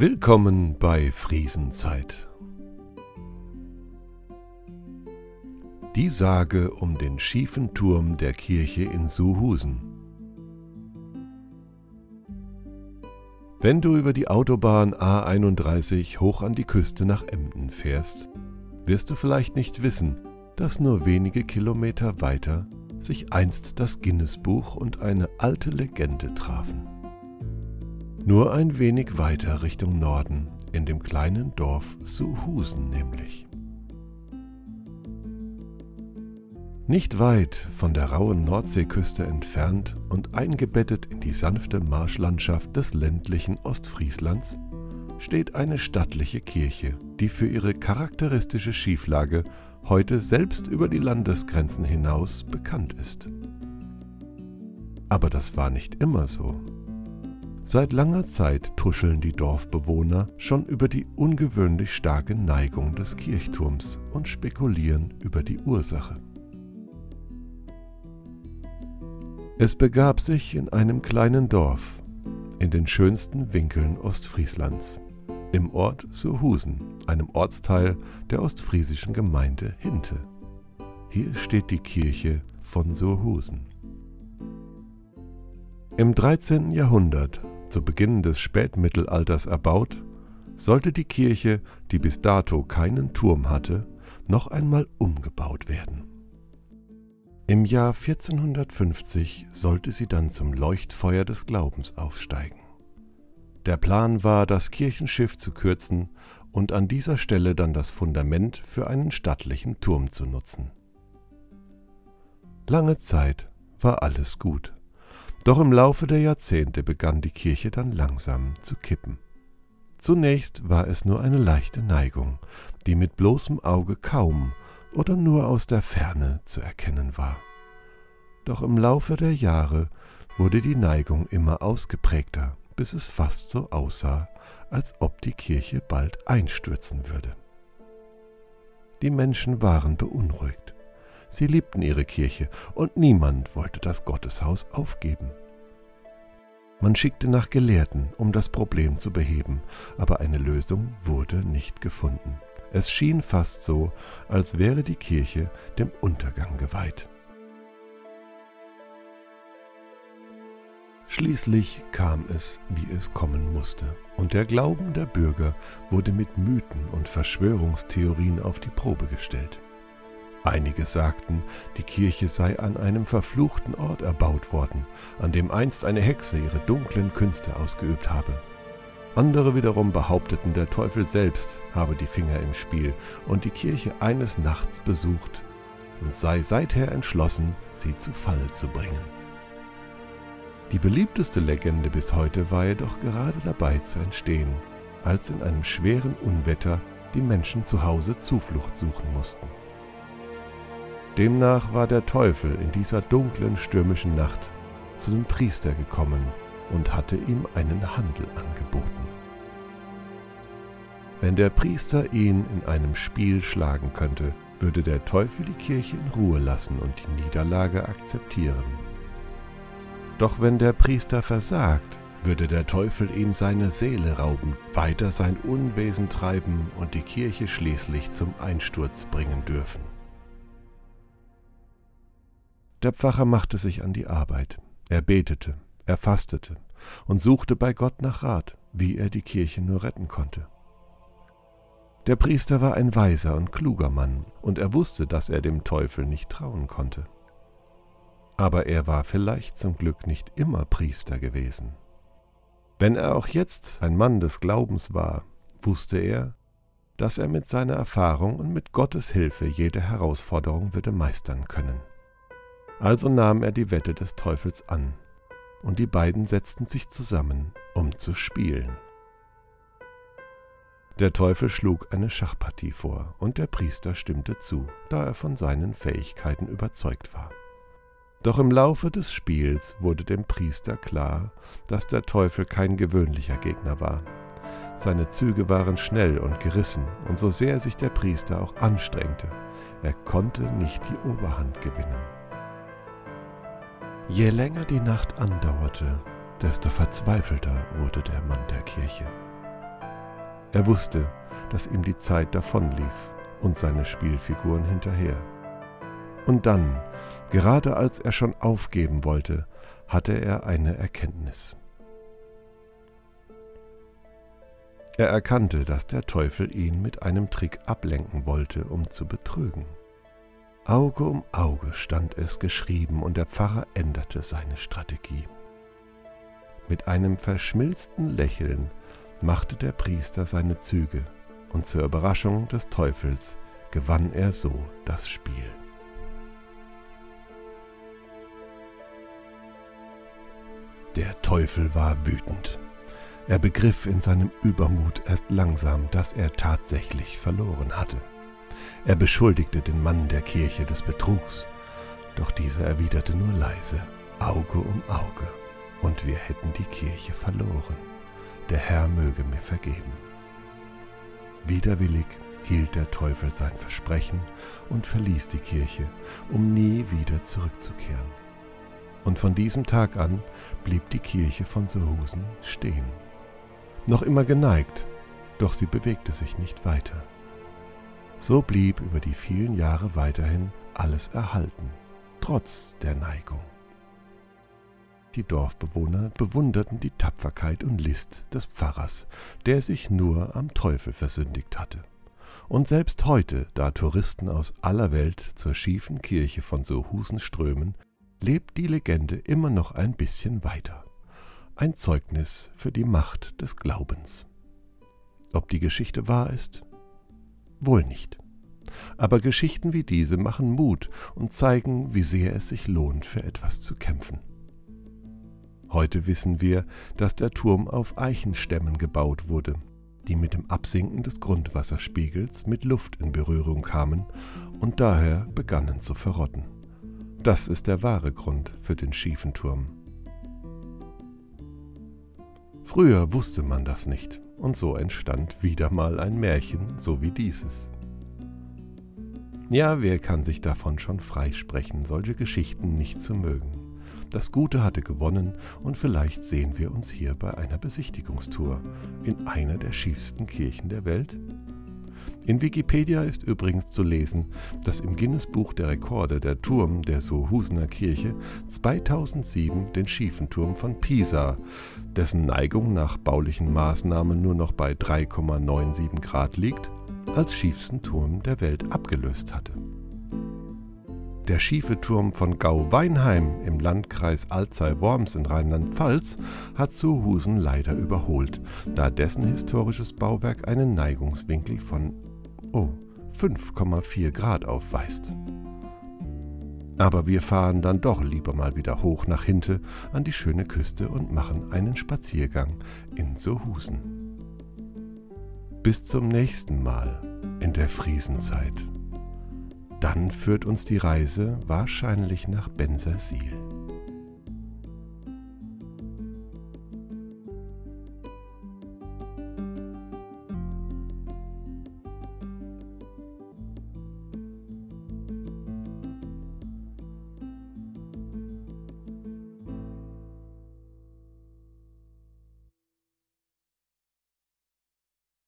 Willkommen bei Friesenzeit. Die Sage um den schiefen Turm der Kirche in Suhusen. Wenn du über die Autobahn A31 hoch an die Küste nach Emden fährst, wirst du vielleicht nicht wissen, dass nur wenige Kilometer weiter sich einst das Guinness-Buch und eine alte Legende trafen. Nur ein wenig weiter Richtung Norden, in dem kleinen Dorf Suhusen nämlich. Nicht weit von der rauen Nordseeküste entfernt und eingebettet in die sanfte Marschlandschaft des ländlichen Ostfrieslands steht eine stattliche Kirche, die für ihre charakteristische Schieflage heute selbst über die Landesgrenzen hinaus bekannt ist. Aber das war nicht immer so. Seit langer Zeit tuscheln die Dorfbewohner schon über die ungewöhnlich starke Neigung des Kirchturms und spekulieren über die Ursache. Es begab sich in einem kleinen Dorf, in den schönsten Winkeln Ostfrieslands, im Ort Surhusen, einem Ortsteil der ostfriesischen Gemeinde Hinte. Hier steht die Kirche von Surhusen. Im 13. Jahrhundert zu Beginn des Spätmittelalters erbaut, sollte die Kirche, die bis dato keinen Turm hatte, noch einmal umgebaut werden. Im Jahr 1450 sollte sie dann zum Leuchtfeuer des Glaubens aufsteigen. Der Plan war, das Kirchenschiff zu kürzen und an dieser Stelle dann das Fundament für einen stattlichen Turm zu nutzen. Lange Zeit war alles gut. Doch im Laufe der Jahrzehnte begann die Kirche dann langsam zu kippen. Zunächst war es nur eine leichte Neigung, die mit bloßem Auge kaum oder nur aus der Ferne zu erkennen war. Doch im Laufe der Jahre wurde die Neigung immer ausgeprägter, bis es fast so aussah, als ob die Kirche bald einstürzen würde. Die Menschen waren beunruhigt. Sie liebten ihre Kirche und niemand wollte das Gotteshaus aufgeben. Man schickte nach Gelehrten, um das Problem zu beheben, aber eine Lösung wurde nicht gefunden. Es schien fast so, als wäre die Kirche dem Untergang geweiht. Schließlich kam es, wie es kommen musste, und der Glauben der Bürger wurde mit Mythen und Verschwörungstheorien auf die Probe gestellt. Einige sagten, die Kirche sei an einem verfluchten Ort erbaut worden, an dem einst eine Hexe ihre dunklen Künste ausgeübt habe. Andere wiederum behaupteten, der Teufel selbst habe die Finger im Spiel und die Kirche eines Nachts besucht und sei seither entschlossen, sie zu Fall zu bringen. Die beliebteste Legende bis heute war jedoch gerade dabei zu entstehen, als in einem schweren Unwetter die Menschen zu Hause Zuflucht suchen mussten. Demnach war der Teufel in dieser dunklen, stürmischen Nacht zu dem Priester gekommen und hatte ihm einen Handel angeboten. Wenn der Priester ihn in einem Spiel schlagen könnte, würde der Teufel die Kirche in Ruhe lassen und die Niederlage akzeptieren. Doch wenn der Priester versagt, würde der Teufel ihm seine Seele rauben, weiter sein Unwesen treiben und die Kirche schließlich zum Einsturz bringen dürfen. Der Pfarrer machte sich an die Arbeit. Er betete, er fastete und suchte bei Gott nach Rat, wie er die Kirche nur retten konnte. Der Priester war ein weiser und kluger Mann, und er wusste, dass er dem Teufel nicht trauen konnte. Aber er war vielleicht zum Glück nicht immer Priester gewesen. Wenn er auch jetzt ein Mann des Glaubens war, wusste er, dass er mit seiner Erfahrung und mit Gottes Hilfe jede Herausforderung würde meistern können. Also nahm er die Wette des Teufels an, und die beiden setzten sich zusammen, um zu spielen. Der Teufel schlug eine Schachpartie vor, und der Priester stimmte zu, da er von seinen Fähigkeiten überzeugt war. Doch im Laufe des Spiels wurde dem Priester klar, dass der Teufel kein gewöhnlicher Gegner war. Seine Züge waren schnell und gerissen, und so sehr sich der Priester auch anstrengte, er konnte nicht die Oberhand gewinnen. Je länger die Nacht andauerte, desto verzweifelter wurde der Mann der Kirche. Er wusste, dass ihm die Zeit davonlief und seine Spielfiguren hinterher. Und dann, gerade als er schon aufgeben wollte, hatte er eine Erkenntnis. Er erkannte, dass der Teufel ihn mit einem Trick ablenken wollte, um zu betrügen. Auge um Auge stand es geschrieben und der Pfarrer änderte seine Strategie. Mit einem verschmilzten Lächeln machte der Priester seine Züge und zur Überraschung des Teufels gewann er so das Spiel. Der Teufel war wütend. Er begriff in seinem Übermut erst langsam, dass er tatsächlich verloren hatte. Er beschuldigte den Mann der Kirche des Betrugs, doch dieser erwiderte nur leise, Auge um Auge, und wir hätten die Kirche verloren. Der Herr möge mir vergeben. Widerwillig hielt der Teufel sein Versprechen und verließ die Kirche, um nie wieder zurückzukehren. Und von diesem Tag an blieb die Kirche von Sohusen stehen noch immer geneigt, doch sie bewegte sich nicht weiter. So blieb über die vielen Jahre weiterhin alles erhalten, trotz der Neigung. Die Dorfbewohner bewunderten die Tapferkeit und List des Pfarrers, der sich nur am Teufel versündigt hatte. Und selbst heute, da Touristen aus aller Welt zur schiefen Kirche von Sohusen strömen, lebt die Legende immer noch ein bisschen weiter ein Zeugnis für die Macht des Glaubens. Ob die Geschichte wahr ist? Wohl nicht. Aber Geschichten wie diese machen Mut und zeigen, wie sehr es sich lohnt, für etwas zu kämpfen. Heute wissen wir, dass der Turm auf Eichenstämmen gebaut wurde, die mit dem Absinken des Grundwasserspiegels mit Luft in Berührung kamen und daher begannen zu verrotten. Das ist der wahre Grund für den schiefen Turm. Früher wusste man das nicht, und so entstand wieder mal ein Märchen, so wie dieses. Ja, wer kann sich davon schon freisprechen, solche Geschichten nicht zu mögen? Das Gute hatte gewonnen und vielleicht sehen wir uns hier bei einer Besichtigungstour in einer der schiefsten Kirchen der Welt. In Wikipedia ist übrigens zu lesen, dass im Guinness-Buch der Rekorde der Turm der Sohusener Kirche 2007 den schiefen Turm von Pisa, dessen Neigung nach baulichen Maßnahmen nur noch bei 3,97 Grad liegt, als schiefsten Turm der Welt abgelöst hatte. Der schiefe Turm von Gau-Weinheim im Landkreis Alzey-Worms in Rheinland-Pfalz hat Sohusen leider überholt, da dessen historisches Bauwerk einen Neigungswinkel von oh, 5,4 Grad aufweist. Aber wir fahren dann doch lieber mal wieder hoch nach Hinte an die schöne Küste und machen einen Spaziergang in Sohusen. Bis zum nächsten Mal in der Friesenzeit. Dann führt uns die Reise wahrscheinlich nach Bensersiel.